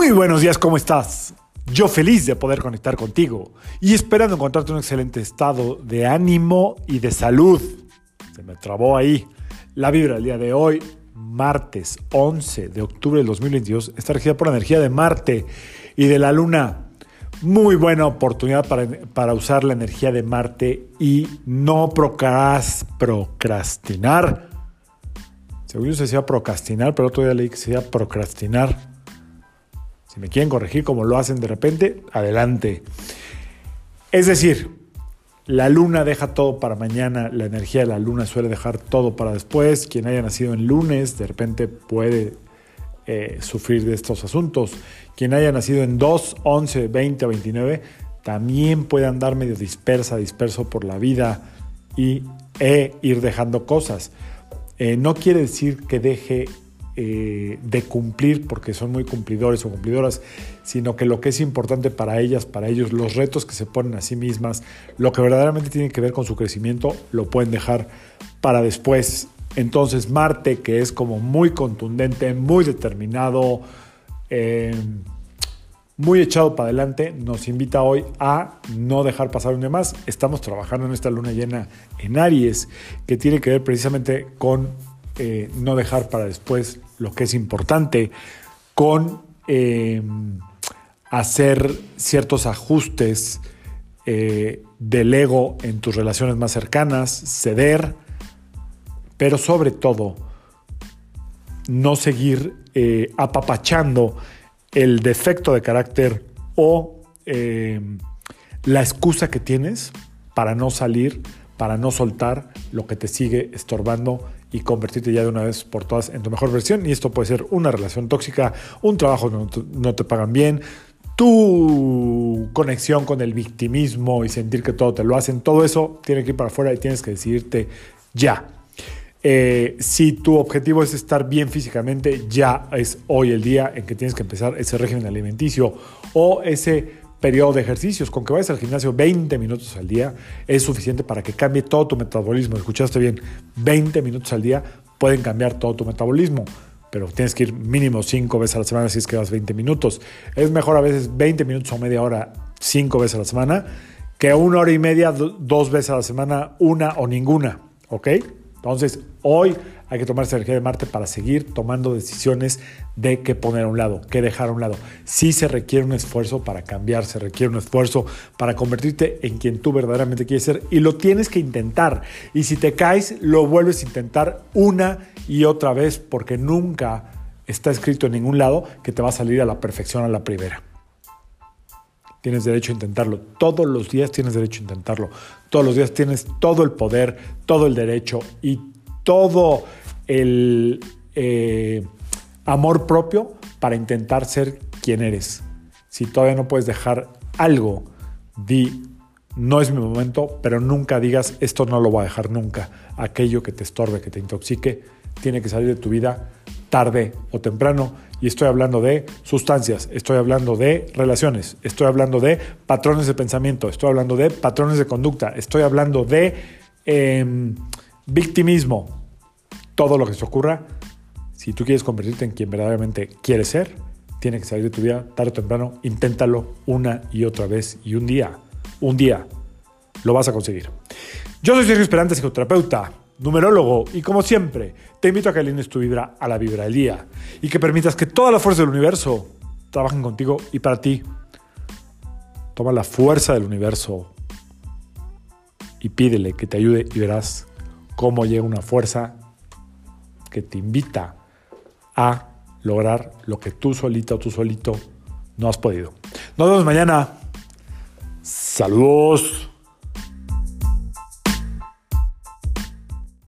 Muy buenos días, ¿cómo estás? Yo feliz de poder conectar contigo y esperando encontrarte un excelente estado de ánimo y de salud. Se me trabó ahí. La vibra del día de hoy, martes 11 de octubre del 2022, está regida por la energía de Marte y de la Luna. Muy buena oportunidad para, para usar la energía de Marte y no procrastinar. Según yo se decía procrastinar, pero otro día leí que se decía procrastinar si me quieren corregir como lo hacen de repente, adelante. Es decir, la luna deja todo para mañana, la energía de la luna suele dejar todo para después. Quien haya nacido en lunes de repente puede eh, sufrir de estos asuntos. Quien haya nacido en 2, 11, 20 o 29 también puede andar medio dispersa, disperso por la vida y e ir dejando cosas. Eh, no quiere decir que deje eh, de cumplir porque son muy cumplidores o cumplidoras, sino que lo que es importante para ellas, para ellos, los retos que se ponen a sí mismas, lo que verdaderamente tiene que ver con su crecimiento, lo pueden dejar para después. Entonces Marte, que es como muy contundente, muy determinado, eh, muy echado para adelante, nos invita hoy a no dejar pasar un día más. Estamos trabajando en esta luna llena en Aries, que tiene que ver precisamente con eh, no dejar para después lo que es importante, con eh, hacer ciertos ajustes eh, del ego en tus relaciones más cercanas, ceder, pero sobre todo no seguir apapachando el defecto de carácter o la excusa que tienes para no salir, para no soltar lo que te sigue estorbando y convertirte ya de una vez por todas en tu mejor versión. Y esto puede ser una relación tóxica, un trabajo que no te, pagan bien, tu conexión con el victimismo y sentir que todo te lo hacen, todo eso tiene que ir para afuera y tienes que decidirte ya. Eh, si tu objetivo es estar bien físicamente, ya es hoy el día en que tienes que empezar ese régimen alimenticio o ese periodo de ejercicios. Con que vayas al gimnasio 20 minutos al día es suficiente para que cambie todo tu metabolismo. Escuchaste bien, 20 minutos al día pueden cambiar todo tu metabolismo. Pero tienes que ir mínimo 5 veces a la semana si es que vas 20 minutos. Es mejor a veces 20 minutos o media hora 5 veces a la semana que una hora y media dos veces a la semana, una o ninguna. Entonces, hoy hay que tomar esa energía de Marte para seguir tomando decisiones de qué poner a un lado, qué dejar a un lado. Sí se requiere un esfuerzo para cambiar, se requiere un esfuerzo para convertirte en quien tú verdaderamente quieres ser y lo tienes que intentar. Y si te caes, lo vuelves a intentar una y otra vez porque nunca está escrito en ningún lado que te va a salir a la perfección a la primera. Tienes derecho a intentarlo. Todos los días tienes derecho a intentarlo. Todos los días tienes todo el poder, todo el derecho y todo el eh, amor propio para intentar ser quien eres. Si todavía no puedes dejar algo, di, no es mi momento, pero nunca digas, esto no lo voy a dejar nunca. Aquello que te estorbe, que te intoxique, tiene que salir de tu vida tarde o temprano. Y estoy hablando de sustancias, estoy hablando de relaciones, estoy hablando de patrones de pensamiento, estoy hablando de patrones de conducta, estoy hablando de em, victimismo, todo lo que se ocurra, si tú quieres convertirte en quien verdaderamente quieres ser, tiene que salir de tu vida tarde o temprano. Inténtalo una y otra vez y un día, un día, lo vas a conseguir. Yo soy Sergio Esperante, psicoterapeuta, numerólogo, y como siempre, te invito a que alines tu vibra a la vibra del día y que permitas que toda la fuerza del universo trabajen contigo y para ti. Toma la fuerza del universo y pídele que te ayude y verás cómo llega una fuerza que te invita a lograr lo que tú solita o tú solito no has podido. Nos vemos mañana. Saludos.